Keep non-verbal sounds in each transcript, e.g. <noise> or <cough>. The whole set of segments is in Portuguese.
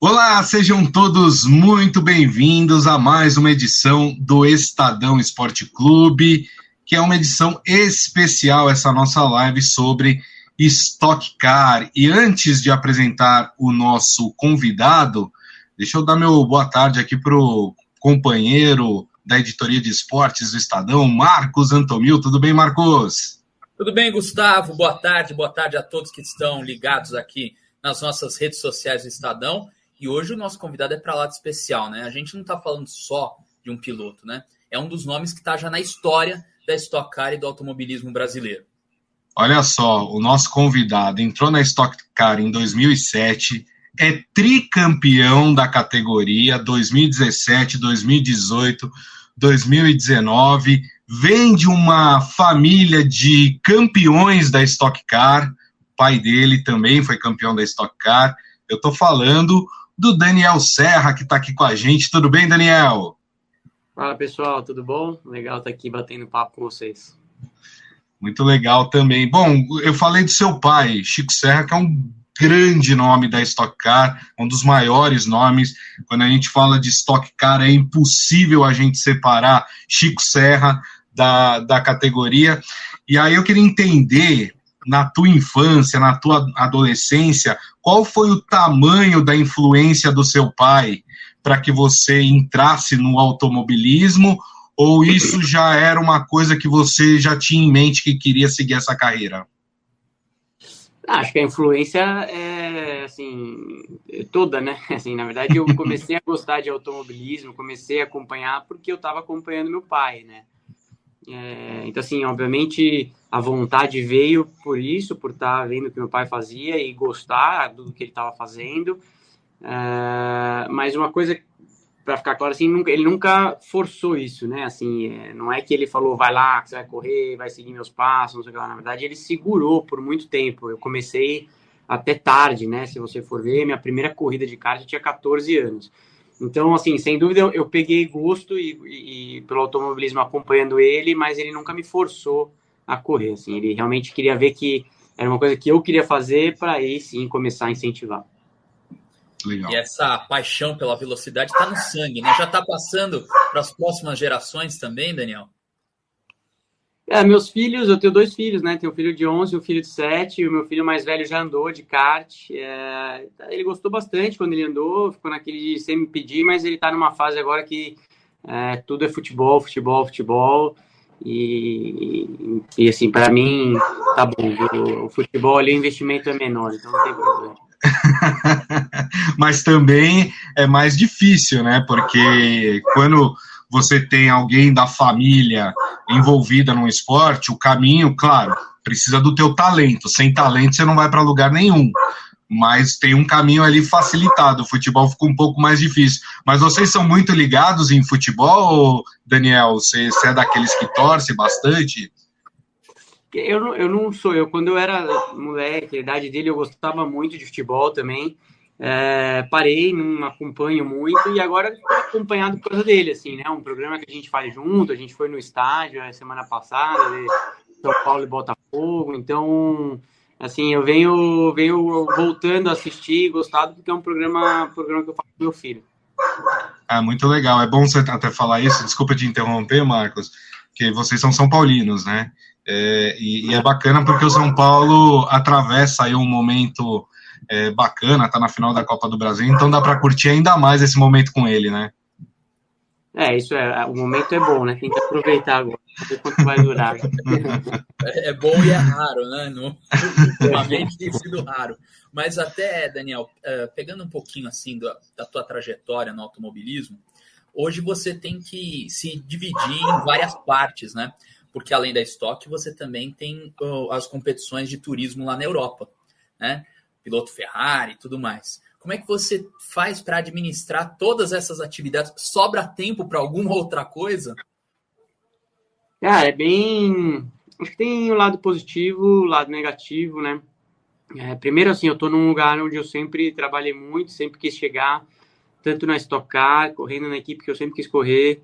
Olá, sejam todos muito bem-vindos a mais uma edição do Estadão Esporte Clube, que é uma edição especial, essa nossa live sobre Stock Car. E antes de apresentar o nosso convidado, deixa eu dar meu boa tarde aqui para o companheiro da editoria de esportes do Estadão, Marcos Antomil. Tudo bem, Marcos? Tudo bem, Gustavo? Boa tarde, boa tarde a todos que estão ligados aqui nas nossas redes sociais do Estadão. E hoje o nosso convidado é para lá de especial, né? A gente não está falando só de um piloto, né? É um dos nomes que está já na história da Stock Car e do automobilismo brasileiro. Olha só, o nosso convidado entrou na Stock Car em 2007, é tricampeão da categoria 2017, 2018, 2019, vem de uma família de campeões da Stock Car, o pai dele também foi campeão da Stock Car. Eu estou falando do Daniel Serra, que está aqui com a gente. Tudo bem, Daniel? Fala pessoal, tudo bom? Legal estar tá aqui batendo papo com vocês. Muito legal também. Bom, eu falei do seu pai, Chico Serra, que é um grande nome da Stock Car, um dos maiores nomes. Quando a gente fala de Stock Car, é impossível a gente separar Chico Serra da, da categoria. E aí eu queria entender na tua infância, na tua adolescência, qual foi o tamanho da influência do seu pai para que você entrasse no automobilismo? Ou isso já era uma coisa que você já tinha em mente que queria seguir essa carreira? Acho que a influência é assim toda, né? <laughs> Assim, na verdade, eu comecei a gostar de automobilismo, comecei a acompanhar porque eu estava acompanhando meu pai, né? É, então, assim, obviamente a vontade veio por isso, por estar tá vendo o que meu pai fazia e gostar do que ele estava fazendo. É, mas uma coisa para ficar claro assim, nunca, ele nunca forçou isso, né? Assim, é, não é que ele falou vai lá, que você vai correr, vai seguir meus passos, não sei o que lá. Na verdade, ele segurou por muito tempo. Eu comecei até tarde, né? Se você for ver, minha primeira corrida de kart eu tinha 14 anos. Então, assim, sem dúvida, eu, eu peguei gosto e, e, e, pelo automobilismo acompanhando ele, mas ele nunca me forçou a correr. Assim, ele realmente queria ver que era uma coisa que eu queria fazer para aí sim começar a incentivar. Legal. E essa paixão pela velocidade está no sangue, né? Já está passando para as próximas gerações também, Daniel? É, meus filhos, eu tenho dois filhos, né? Tenho um filho de 11 e um filho de 7. E o meu filho mais velho já andou de kart. É, ele gostou bastante quando ele andou, ficou naquele de me pedir, mas ele está numa fase agora que é, tudo é futebol, futebol, futebol. E, e assim, para mim, tá bom. O, o futebol ali, o investimento é menor, então não tem problema. <laughs> mas também é mais difícil, né? Porque quando você tem alguém da família envolvida no esporte, o caminho, claro, precisa do teu talento. Sem talento você não vai para lugar nenhum. Mas tem um caminho ali facilitado. O futebol ficou um pouco mais difícil. Mas vocês são muito ligados em futebol, Daniel? Você, você é daqueles que torce bastante? Eu não, eu não sou. Eu, quando eu era moleque, a idade dele, eu gostava muito de futebol também. É, parei, não acompanho muito e agora acompanhado por causa dele, assim, né? Um programa que a gente faz junto, a gente foi no estádio a semana passada, de São Paulo e Botafogo, então, assim, eu venho, venho voltando a assistir gostado porque é um programa, programa que eu faço com meu filho. Ah, muito legal. É bom você até falar isso. Desculpa te interromper, Marcos, que vocês são São Paulinos, né? É, e, e, é bacana porque o São Paulo atravessa aí um momento é, bacana, tá na final da Copa do Brasil, então dá para curtir ainda mais esse momento com ele, né? É, isso é, o momento é bom, né? Tem que aproveitar agora, ver quanto vai durar. É, <laughs> é bom e é raro, né? No, ultimamente tem sido raro. Mas até, Daniel, é, pegando um pouquinho assim da, da tua trajetória no automobilismo, hoje você tem que se dividir em várias partes, né? Porque além da estoque, você também tem as competições de turismo lá na Europa, né? Piloto Ferrari e tudo mais. Como é que você faz para administrar todas essas atividades? Sobra tempo para alguma outra coisa? Ah, é bem. Acho que tem o lado positivo, o lado negativo, né? É, primeiro, assim, eu estou num lugar onde eu sempre trabalhei muito, sempre quis chegar, tanto na Stock Car, correndo na equipe que eu sempre quis correr,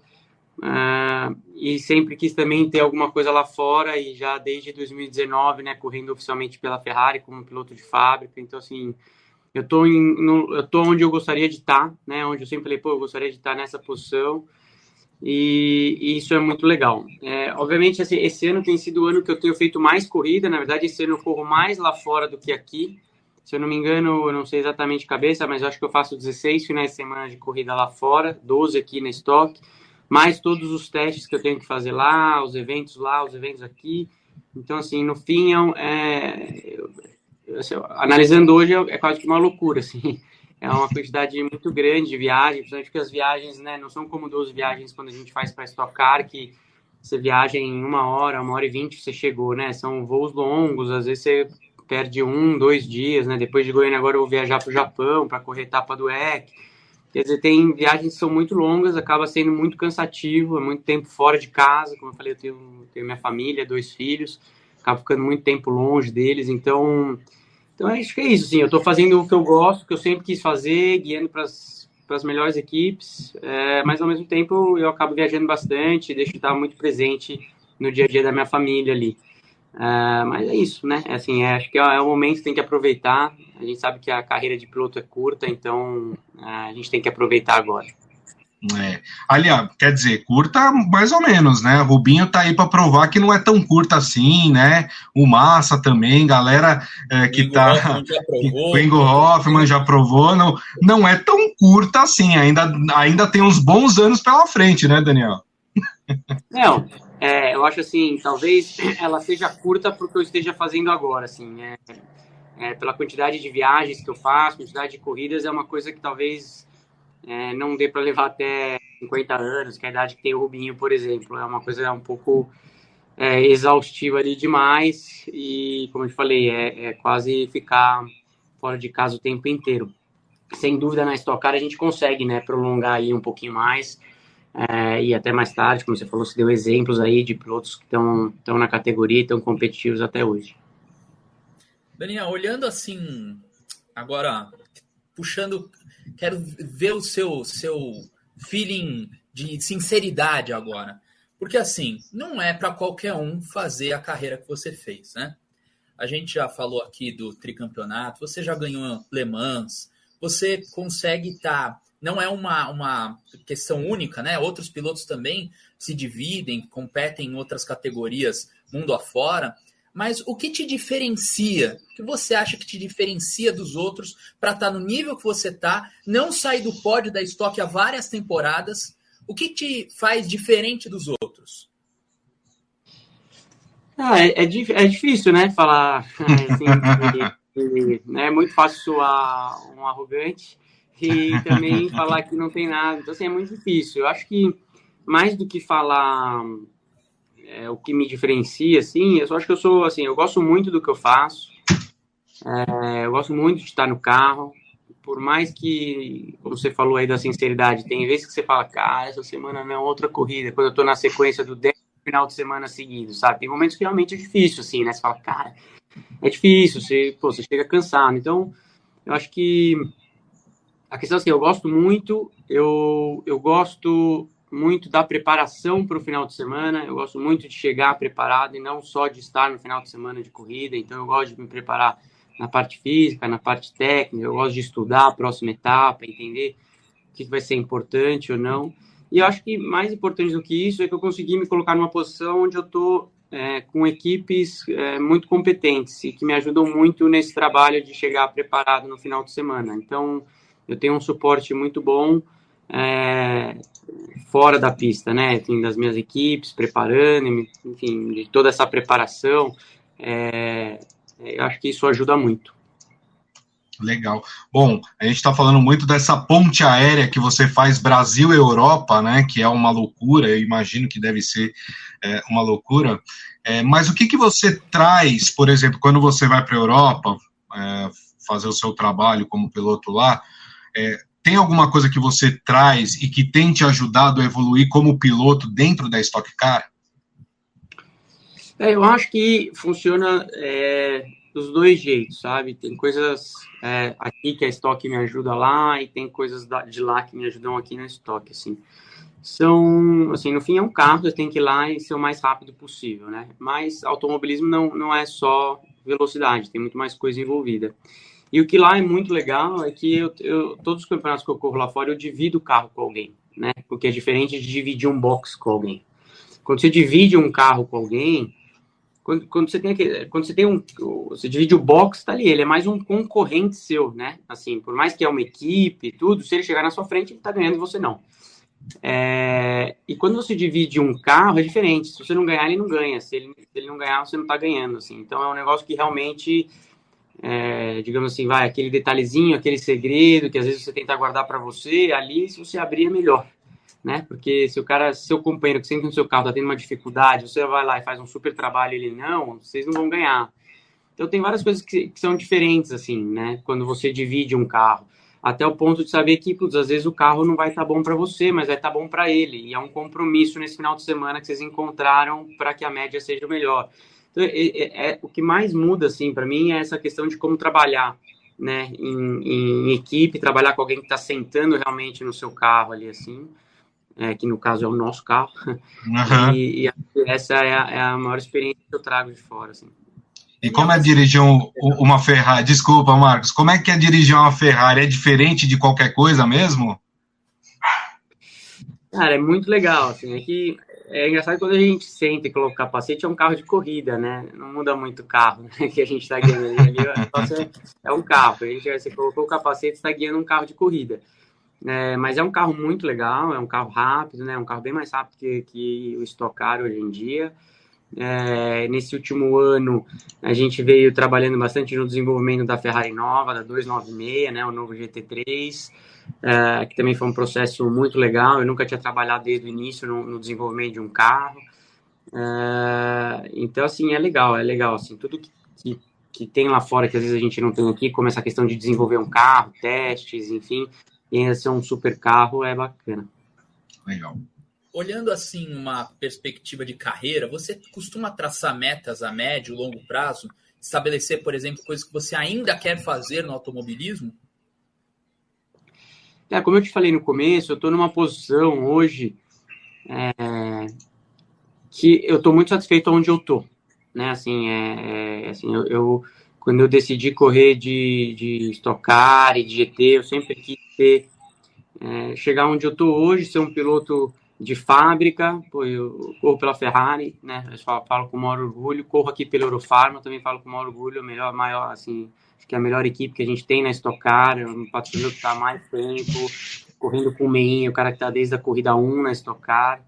uh, e sempre quis também ter alguma coisa lá fora, e já desde 2019, né, correndo oficialmente pela Ferrari como piloto de fábrica, então, assim, eu tô, em, no, eu tô onde eu gostaria de estar, tá, né? Onde eu sempre falei, pô, eu gostaria de estar nessa posição. E, e isso é muito legal. É, obviamente, esse, esse, ano tem sido o ano que eu tenho feito mais corrida. Na verdade, esse ano eu corro mais lá fora do que aqui. Se eu não me engano, eu não sei exatamente de cabeça, mas acho que eu faço 16 finais de semana de corrida lá fora, 12 aqui na estoque, mais todos os testes que eu tenho que fazer lá, os eventos lá, os eventos aqui. Então, assim, no fim, é, é assim, analisando hoje, é quase que uma loucura, <laughs> assim. É uma quantidade muito grande de viagens, principalmente porque as viagens, né, não são como 12 viagens quando a gente faz para Stock Car, que você viaja em uma hora, uma hora e vinte, você chegou, né? São voos longos, às vezes você perde um, dois dias, né? Depois de Goiânia, agora eu vou viajar para o Japão para correr etapa do EC. Quer dizer, tem viagens que são muito longas, acaba sendo muito cansativo, é muito tempo fora de casa. Como eu falei, eu tenho, tenho minha família, dois filhos, acabo ficando muito tempo longe deles. Então, então acho que é isso, sim. Eu estou fazendo o que eu gosto, que eu sempre quis fazer, guiando para as melhores equipes, é, mas ao mesmo tempo eu acabo viajando bastante, deixo de estar muito presente no dia a dia da minha família ali. Uh, mas é isso, né? É assim, é, acho que é, é o momento que tem que aproveitar. A gente sabe que a carreira de piloto é curta, então uh, a gente tem que aproveitar agora. É. Aliás, quer dizer, curta mais ou menos, né? O Rubinho tá aí para provar que não é tão curta assim, né? O Massa também, galera é, que Bingo tá. O <laughs> Ingo Hoffman já provou, não, não é tão curta assim, ainda, ainda tem uns bons anos pela frente, né, Daniel? Não, é, eu acho assim, talvez ela seja curta porque eu esteja fazendo agora, assim, é, é, pela quantidade de viagens que eu faço, quantidade de corridas, é uma coisa que talvez é, não dê para levar até 50 anos, que é a idade que tem o Rubinho, por exemplo, é uma coisa um pouco é, exaustiva ali demais e, como eu te falei, é, é, quase ficar fora de casa o tempo inteiro. Sem dúvida, na Stock Car a gente consegue, né, prolongar aí um pouquinho mais, é, e até mais tarde, como você falou, você deu exemplos aí de pilotos que estão na categoria e estão competitivos até hoje. Daniel, olhando assim, agora, puxando, quero ver o seu, seu feeling de sinceridade agora. Porque assim, não é para qualquer um fazer a carreira que você fez, né? A gente já falou aqui do tricampeonato, você já ganhou Le Mans, você consegue estar tá não é uma, uma questão única, né? Outros pilotos também se dividem, competem em outras categorias mundo afora. Mas o que te diferencia? O que você acha que te diferencia dos outros para estar tá no nível que você está, não sair do pódio da estoque há várias temporadas? O que te faz diferente dos outros? Ah, é, é, é difícil, né? Falar <laughs> assim, é muito fácil soar um arrogante, e também <laughs> falar que não tem nada. Então, assim, é muito difícil. Eu acho que mais do que falar é, o que me diferencia, assim, eu só acho que eu sou, assim, eu gosto muito do que eu faço. É, eu gosto muito de estar no carro. Por mais que, como você falou aí da sinceridade, tem vezes que você fala, cara, essa semana não é outra corrida. Quando eu tô na sequência do 10 final de semana seguido, sabe? Tem momentos que realmente é difícil, assim, né? Você fala, cara, é difícil, você, pô, você chega cansado. Então, eu acho que a questão é assim, eu gosto muito, eu, eu gosto muito da preparação para o final de semana, eu gosto muito de chegar preparado e não só de estar no final de semana de corrida, então eu gosto de me preparar na parte física, na parte técnica, eu gosto de estudar a próxima etapa, entender o que vai ser importante ou não. E eu acho que mais importante do que isso é que eu consegui me colocar numa posição onde eu estou é, com equipes é, muito competentes e que me ajudam muito nesse trabalho de chegar preparado no final de semana. Então, eu tenho um suporte muito bom é, fora da pista, né? Enfim, das minhas equipes, preparando, enfim, de toda essa preparação. É, eu acho que isso ajuda muito. Legal. Bom, a gente está falando muito dessa ponte aérea que você faz Brasil e Europa, né? Que é uma loucura, eu imagino que deve ser é, uma loucura. É, mas o que, que você traz, por exemplo, quando você vai para a Europa é, fazer o seu trabalho como piloto lá? É, tem alguma coisa que você traz e que tem te ajudado a evoluir como piloto dentro da Stock Car? É, eu acho que funciona é, dos dois jeitos, sabe? Tem coisas é, aqui que a Stock me ajuda lá e tem coisas de lá que me ajudam aqui na Stock, assim. São, assim, no fim é um carro, você tem que ir lá e ser o mais rápido possível, né? Mas automobilismo não, não é só velocidade, tem muito mais coisa envolvida. E o que lá é muito legal é que eu, eu, todos os campeonatos que eu corro lá fora, eu divido o carro com alguém, né? Porque é diferente de dividir um box com alguém. Quando você divide um carro com alguém, quando, quando você tem aquele, quando você tem um, você divide o box, tá ali, ele é mais um concorrente seu, né? Assim, por mais que é uma equipe, tudo, se ele chegar na sua frente, ele tá ganhando e você não. É, e quando você divide um carro, é diferente. Se você não ganhar, ele não ganha. Se ele, se ele não ganhar, você não está ganhando. Assim. Então é um negócio que realmente, é, digamos assim, vai aquele detalhezinho, aquele segredo que às vezes você tenta guardar para você, ali, se você abrir, é melhor. Né? Porque se o cara, seu companheiro que sempre no seu carro está tendo uma dificuldade, você vai lá e faz um super trabalho ele não, vocês não vão ganhar. Então tem várias coisas que, que são diferentes, assim, né? Quando você divide um carro até o ponto de saber que, putz, às vezes o carro não vai estar tá bom para você, mas vai estar tá bom para ele. E é um compromisso nesse final de semana que vocês encontraram para que a média seja melhor. Então, é, é, é o que mais muda, assim, para mim é essa questão de como trabalhar, né, em, em equipe, trabalhar com alguém que está sentando realmente no seu carro ali, assim, é, que no caso é o nosso carro. Uhum. E, e, essa é a, é a maior experiência que eu trago de fora, assim. E como é dirigir um, uma Ferrari? Desculpa, Marcos. Como é que é dirigir uma Ferrari? É diferente de qualquer coisa mesmo? Cara, é muito legal. Assim, é que é engraçado quando a gente senta e coloca o capacete, é um carro de corrida, né? Não muda muito o carro <laughs> né? que a gente está guiando ali. é um carro. A gente, você colocou o capacete, está guiando um carro de corrida. É, mas é um carro muito legal, é um carro rápido, né? É um carro bem mais rápido que, que o Stock Car hoje em dia. É, nesse último ano, a gente veio trabalhando bastante no desenvolvimento da Ferrari nova, da 296, né, o novo GT3, é, que também foi um processo muito legal. Eu nunca tinha trabalhado desde o início no, no desenvolvimento de um carro. É, então, assim, é legal, é legal. Assim, tudo que, que, que, tem lá fora, que às vezes a gente não tem aqui, como essa questão de desenvolver um carro, testes, enfim, e ainda ser um super carro, é bacana. Legal olhando assim uma perspectiva de carreira, você costuma traçar metas a médio longo prazo? Estabelecer, por exemplo, coisas que você ainda quer fazer no automobilismo? É, como eu te falei no começo, eu estou numa posição hoje é, que eu estou muito satisfeito onde eu estou. Né? Assim, é, é assim eu, eu, quando eu decidi correr de, de estocar e de GT, eu sempre quis ter, é, chegar onde eu estou hoje, ser um piloto de fábrica, pô, eu corro pela Ferrari, né? Eu falo, falo, com o maior orgulho, corro aqui pela Eurofarma, também falo com o maior orgulho, o melhor, maior, assim, acho que é a melhor equipe que a gente tem na Stock Car, é um patrocinador que está mais tempo, correndo com o Meinho, o cara que está desde a corrida 1 na Stock Car.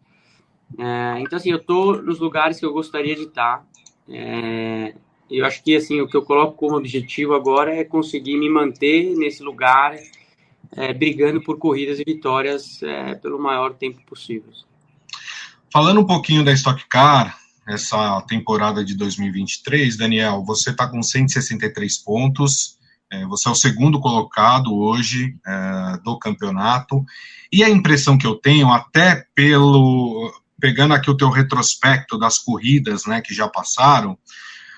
É, então, assim, eu tô nos lugares que eu gostaria de estar. Tá. É, eu acho que, assim, o que eu coloco como objetivo agora é conseguir me manter nesse lugar é, brigando por corridas e vitórias é, pelo maior tempo possível. Falando um pouquinho da Stock Car, essa temporada de 2023, Daniel, você está com 163 pontos, é, você é o segundo colocado hoje é, do campeonato, e a impressão que eu tenho, até pelo pegando aqui o teu retrospecto das corridas, né, que já passaram,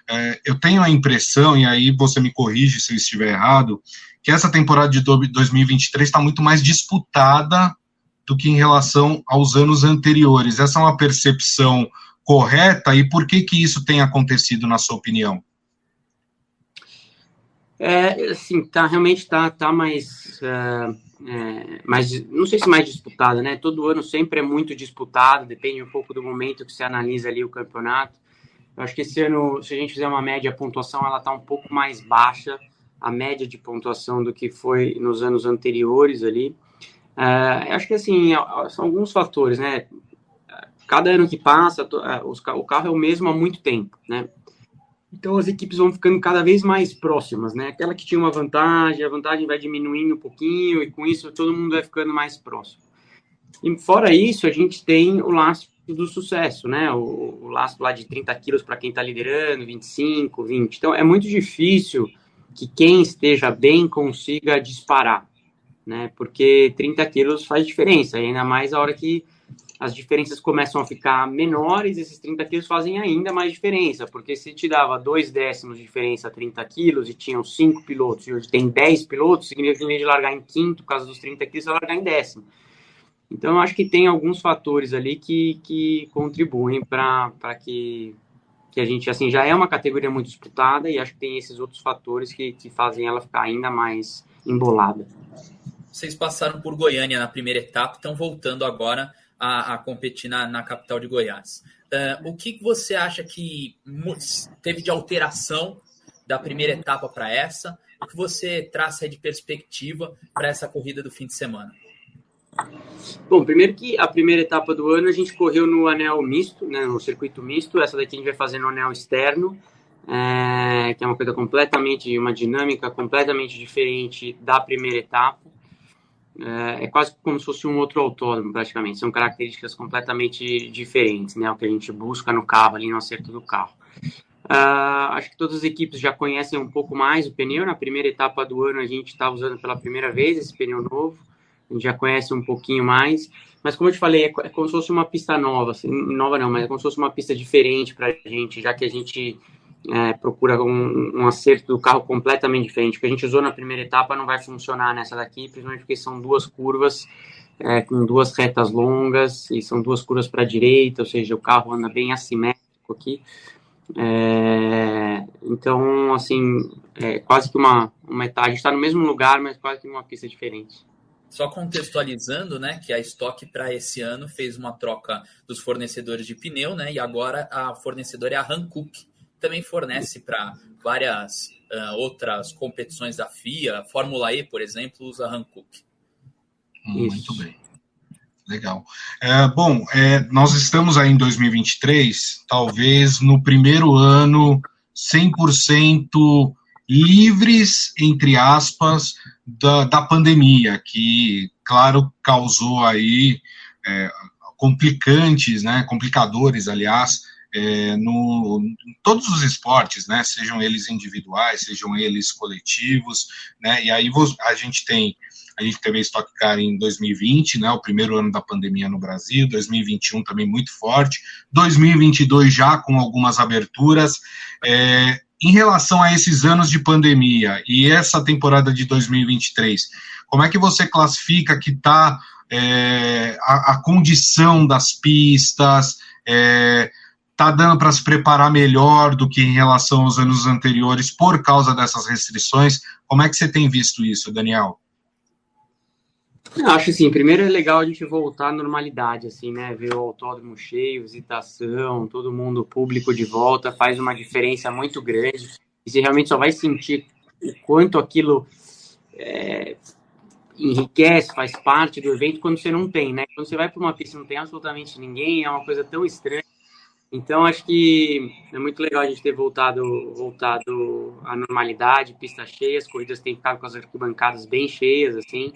é, eu tenho a impressão, e aí você me corrige se eu estiver errado, que essa temporada de 2023 está muito mais disputada do que em relação aos anos anteriores. Essa é uma percepção correta e por que que isso tem acontecido na sua opinião? É, assim, tá, realmente tá, tá mais, é, é, mais, não sei se mais disputada, né? Todo ano sempre é muito disputado, depende um pouco do momento que você analisa ali o campeonato. Eu acho que esse ano, se a gente fizer uma média, a pontuação ela tá um pouco mais baixa, a média de pontuação do que foi nos anos anteriores ali. Uh, acho que assim, são alguns fatores, né? Cada ano que passa, o carro é o mesmo há muito tempo, né? Então as equipes vão ficando cada vez mais próximas, né? Aquela que tinha uma vantagem, a vantagem vai diminuindo um pouquinho e com isso todo mundo vai ficando mais próximo. E fora isso, a gente tem o lastro do sucesso, né? O, o lastro lá de 30 quilos para quem está liderando, 25, 20. Então é muito difícil que quem esteja bem consiga disparar, né? Porque 30 quilos faz diferença, ainda mais a hora que as diferenças começam a ficar menores, esses 30 quilos fazem ainda mais diferença, porque se te dava dois décimos de diferença 30 quilos e tinham cinco pilotos e hoje tem 10 pilotos, significa que em vez de largar em quinto, por causa dos 30 quilos, você vai largar em décimo. Então, eu acho que tem alguns fatores ali que, que contribuem para que que a gente assim já é uma categoria muito disputada e acho que tem esses outros fatores que, que fazem ela ficar ainda mais embolada. Vocês passaram por Goiânia na primeira etapa, estão voltando agora a, a competir na, na, capital de Goiás. Uh, o que você acha que teve de alteração da primeira etapa para essa? O que você traça de perspectiva para essa corrida do fim de semana? Bom, primeiro que a primeira etapa do ano a gente correu no anel misto, né, no circuito misto. Essa daqui a gente vai fazer no anel externo, é, que é uma coisa completamente, uma dinâmica completamente diferente da primeira etapa. É, é, quase como se fosse um outro autódromo, praticamente. São características completamente diferentes, né? O que a gente busca no carro, ali no acerto do carro. Uh, acho que todas as equipes já conhecem um pouco mais o pneu. Na primeira etapa do ano, a gente está usando pela primeira vez esse pneu novo. A gente já conhece um pouquinho mais. Mas, como eu te falei, é, é como se fosse uma pista nova. Assim, nova não, mas é como se fosse uma pista diferente para a gente, já que a gente é, procura um, um, acerto do carro completamente diferente. O que a gente usou na primeira etapa não vai funcionar nessa daqui, principalmente porque são duas curvas é, com duas retas longas e são duas curvas para a direita, ou seja, o carro anda bem assimétrico aqui. É, então, assim, é quase que uma, uma etapa. A gente está no mesmo lugar, mas quase que uma pista diferente. Só contextualizando, né, que a Stock para esse ano fez uma troca dos fornecedores de pneu, né, e agora a fornecedora é a Hankook, também fornece para várias uh, outras competições da FIA, Fórmula E, por exemplo, usa Hankook. Muito bem. Legal. É, bom, é, nós estamos aí em 2023, talvez no primeiro ano 100% livres, entre aspas, da, da pandemia, que, claro, causou aí é, complicantes, né, complicadores, aliás, é, no, em todos os esportes, né, sejam eles individuais, sejam eles coletivos, né, e aí a gente tem, a gente teve a Stock Car em 2020, né, o primeiro ano da pandemia no Brasil, 2021 também muito forte, 2022 já com algumas aberturas, é, em relação a esses anos de pandemia e essa temporada de 2023, como é que você classifica que está é, a, a, condição das pistas, é, tá dando para se preparar melhor do que em relação aos anos anteriores por causa dessas restrições? Como é que você tem visto isso, Daniel? Eu acho assim, primeiro é legal a gente voltar à normalidade, assim, né? Ver o autódromo cheio, visitação, todo mundo público de volta, faz uma diferença muito grande. E você realmente só vai sentir o quanto aquilo é, enriquece, faz parte do evento quando você não tem, né? Quando você vai para uma pista não tem absolutamente ninguém, é uma coisa tão estranha então, acho que é muito legal a gente ter voltado, voltado à normalidade, pistas cheias, corridas têm ficado com as arquibancadas bem cheias, assim.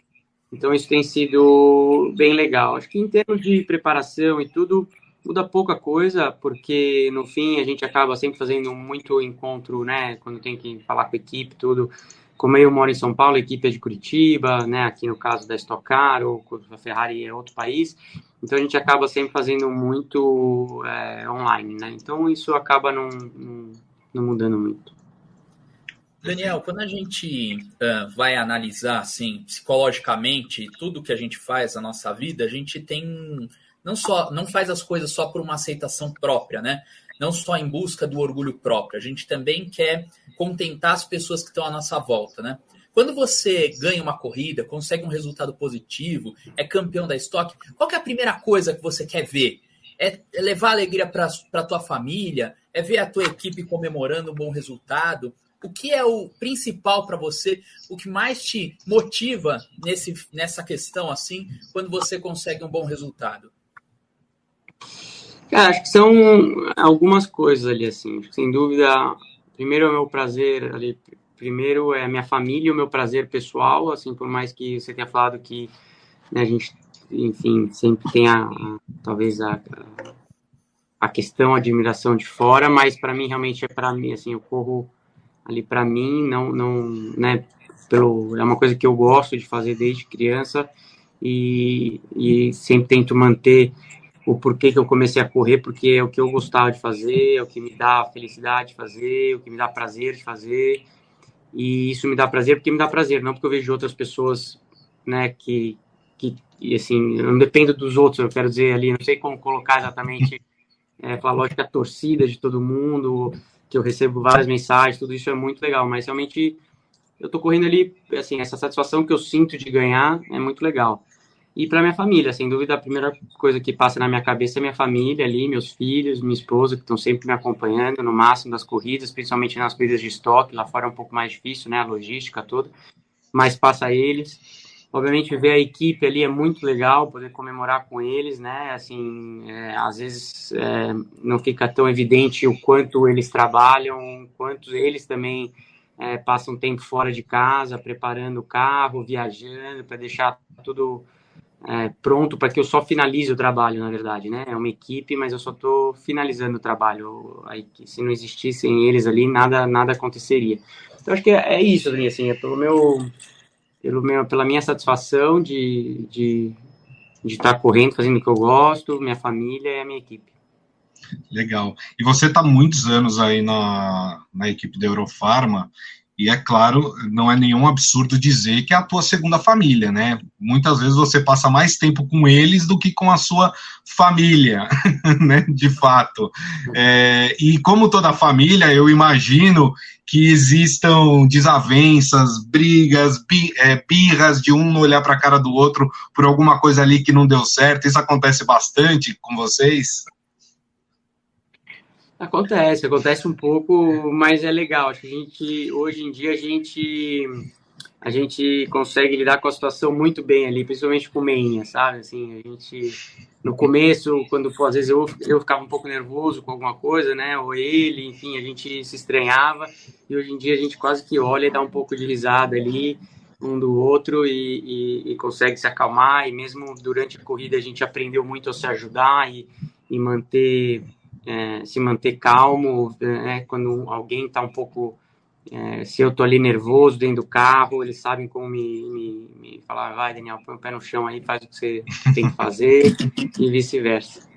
Então, isso tem sido bem legal. Acho que em termos de preparação e tudo, muda pouca coisa, porque no fim a gente acaba sempre fazendo muito encontro, né? Quando tem que falar com a equipe, tudo. Como eu moro em São Paulo, a equipe é de Curitiba, né? Aqui no caso da Stock Car, ou a Ferrari é outro país. Então a gente acaba sempre fazendo muito é, online, né? Então isso acaba não, não, não, mudando muito. Daniel, quando a gente uh, vai analisar assim psicologicamente tudo que a gente faz na nossa vida, a gente tem não só não faz as coisas só por uma aceitação própria, né? Não só em busca do orgulho próprio, a gente também quer contentar as pessoas que estão à nossa volta, né? Quando você ganha uma corrida, consegue um resultado positivo, é campeão da estoque, qual é a primeira coisa que você quer ver? É levar alegria para a tua família? É ver a tua equipe comemorando um bom resultado? O que é o principal para você? O que mais te motiva nesse, nessa questão assim, quando você consegue um bom resultado? Cara, acho que são algumas coisas ali, assim. Sem dúvida, primeiro é o meu prazer ali primeiro é a minha família o meu prazer pessoal, assim, por mais que você tenha falado que né, a gente, enfim, sempre tem a, a talvez a, a questão, a admiração de fora, mas para mim realmente é para mim, assim, eu corro ali para mim, não, não, né, pelo, é uma coisa que eu gosto de fazer desde criança e, e sempre tento manter o porquê que eu comecei a correr, porque é o que eu gostava de fazer, é o que me dá felicidade de fazer, é o que me dá prazer de fazer, e isso me dá prazer porque me dá prazer, não porque eu vejo outras pessoas, né, que, que assim, eu não dependo dos outros, eu quero dizer ali, não sei como colocar exatamente <laughs> é, a torcida de todo mundo, que eu recebo várias mensagens, tudo isso é muito legal, mas realmente eu tô correndo ali, assim, essa satisfação que eu sinto de ganhar é muito legal. E para minha família, sem dúvida, a primeira coisa que passa na minha cabeça é minha família ali, meus filhos, minha esposa, que estão sempre me acompanhando no máximo das corridas, principalmente nas corridas de estoque, lá fora é um pouco mais difícil, né, a logística toda, mas passa eles. Obviamente, ver a equipe ali é muito legal, poder comemorar com eles, né? Assim, é, às vezes é, não fica tão evidente o quanto eles trabalham, quanto eles também é, passam tempo fora de casa, preparando o carro, viajando, para deixar tudo é, pronto para que eu só finalize o trabalho, na verdade, né? É uma equipe, mas eu só estou finalizando o trabalho. Aí, se não existissem eles ali, nada, nada aconteceria. Então, acho que é, é isso, assim, é pelo meu pelo meu, pela minha satisfação de, de, de estar correndo, fazendo o que eu gosto, minha família e a minha equipe. Legal. E você está muitos anos aí na, na equipe da Eurofarma, e é claro, não é nenhum absurdo dizer que é a tua segunda família, né? Muitas vezes você passa mais tempo com eles do que com a sua família, <laughs> né? De fato. É, e como toda família, eu imagino que existam desavenças, brigas, bi, é, birras de um olhar para a cara do outro por alguma coisa ali que não deu certo. Isso acontece bastante com vocês? Acontece, acontece um pouco, mas é legal. Acho que a gente, hoje em dia, a gente, a gente consegue lidar com a situação muito bem ali, principalmente com o Meinha, sabe? Assim, a gente, no começo, quando pô, às vezes eu, eu ficava um pouco nervoso com alguma coisa, né? Ou ele, enfim, a gente se estranhava. E hoje em dia a gente quase que olha e dá um pouco de risada ali um do outro e, e, e consegue se acalmar. E mesmo durante a corrida a gente aprendeu muito a se ajudar e, e manter é, se manter calmo, é, quando alguém está um pouco, é, se eu estou ali nervoso dentro do carro, eles sabem como me, me, me falar, vai Daniel, põe o pé no chão aí, faz o que você tem que fazer e vice-versa.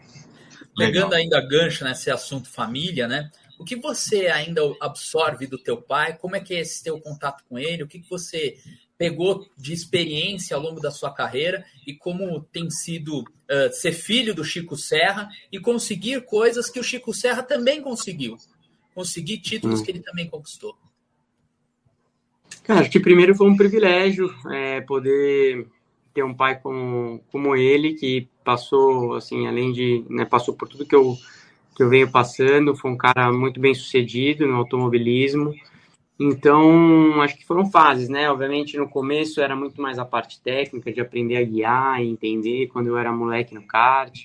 Pegando ainda gancho nesse assunto família, né? O que você ainda absorve do teu pai? Como é que é esse teu contato com ele? O que, que você pegou de experiência ao longo da sua carreira e como tem sido uh, ser filho do Chico Serra e conseguir coisas que o Chico Serra também conseguiu. Conseguir títulos hum. que ele também conquistou. Cara, acho que primeiro foi um privilégio é, poder ter um pai como, como ele, que passou, assim, além de, né, passou por tudo que eu, que eu venho passando, foi um cara muito bem sucedido no automobilismo, então, acho que foram fases, né? Obviamente, no começo era muito mais a parte técnica, de aprender a guiar e entender quando eu era moleque no kart.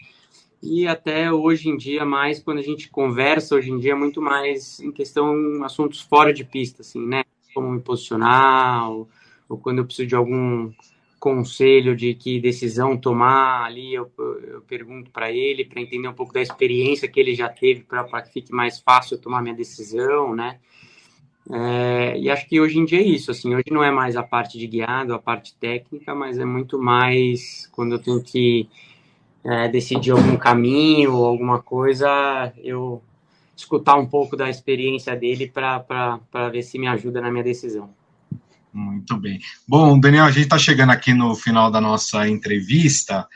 E até hoje em dia, mais quando a gente conversa, hoje em dia, muito mais em questão assuntos fora de pista, assim, né? Como me posicionar, ou, ou quando eu preciso de algum conselho de que decisão tomar ali, eu, eu pergunto para ele, para entender um pouco da experiência que ele já teve, para que fique mais fácil eu tomar minha decisão, né? É, e acho que hoje em dia é isso, assim, hoje não é mais a parte de guiado, a parte técnica, mas é muito mais quando eu tenho que é, decidir algum caminho ou alguma coisa, eu escutar um pouco da experiência dele para ver se me ajuda na minha decisão. Muito bem. Bom, Daniel, a gente está chegando aqui no final da nossa entrevista.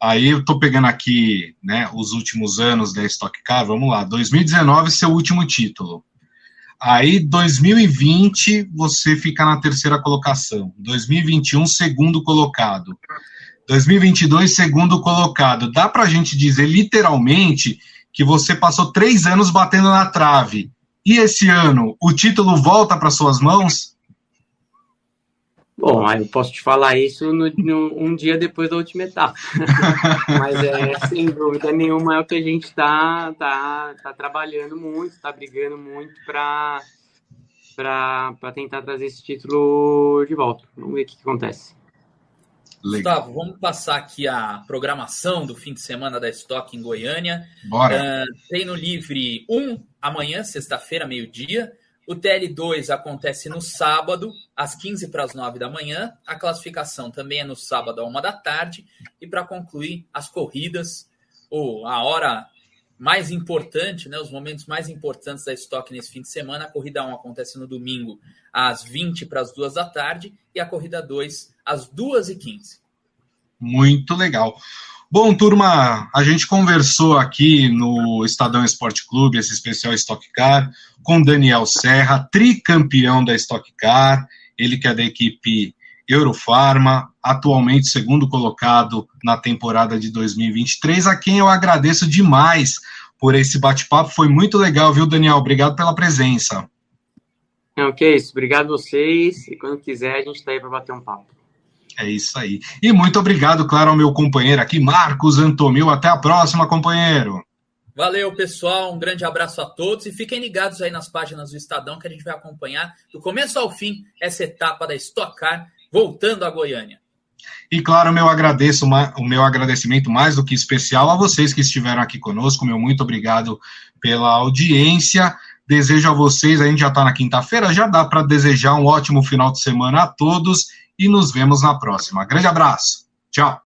Aí eu estou pegando aqui né, os últimos anos da Stock Car. Vamos lá. 2019, seu último título. Aí, 2020, você fica na terceira colocação. 2021, segundo colocado. 2022, segundo colocado. Dá para a gente dizer literalmente que você passou três anos batendo na trave. E esse ano, o título volta para suas mãos? Bom, aí eu posso te falar isso no, no, um dia depois da última etapa. <laughs> Mas é, sem dúvida nenhuma, é o que a gente está tá, tá trabalhando muito, está brigando muito para tentar trazer esse título de volta. Vamos ver o que, que acontece. Legal. Gustavo, vamos passar aqui a programação do fim de semana da Stock em Goiânia. Bora. Uh, treino livre 1 amanhã, sexta-feira, meio-dia. O TL2 acontece no sábado, às 15 para as 9 da manhã. A classificação também é no sábado, à 1 da tarde. E para concluir, as corridas, ou a hora mais importante, né, os momentos mais importantes da estoque nesse fim de semana. A corrida 1 acontece no domingo, às 20 para as 2 da tarde. E a corrida 2, às 2 e 15 Muito legal. Bom, turma, a gente conversou aqui no Estadão Esporte Clube, esse especial Stock Car, com Daniel Serra, tricampeão da Stock Car, ele que é da equipe Eurofarma, atualmente segundo colocado na temporada de 2023, a quem eu agradeço demais por esse bate-papo, foi muito legal, viu, Daniel? Obrigado pela presença. Não, que é isso, obrigado a vocês, e quando quiser a gente está aí para bater um papo. É isso aí. E muito obrigado, claro, ao meu companheiro aqui, Marcos Antomil. Até a próxima, companheiro. Valeu, pessoal. Um grande abraço a todos e fiquem ligados aí nas páginas do Estadão que a gente vai acompanhar do começo ao fim essa etapa da Stock Car voltando a Goiânia. E claro, meu agradeço, o meu agradecimento mais do que especial a vocês que estiveram aqui conosco. Meu muito obrigado pela audiência. Desejo a vocês, a gente já está na quinta-feira, já dá para desejar um ótimo final de semana a todos e nos vemos na próxima. Grande abraço. Tchau.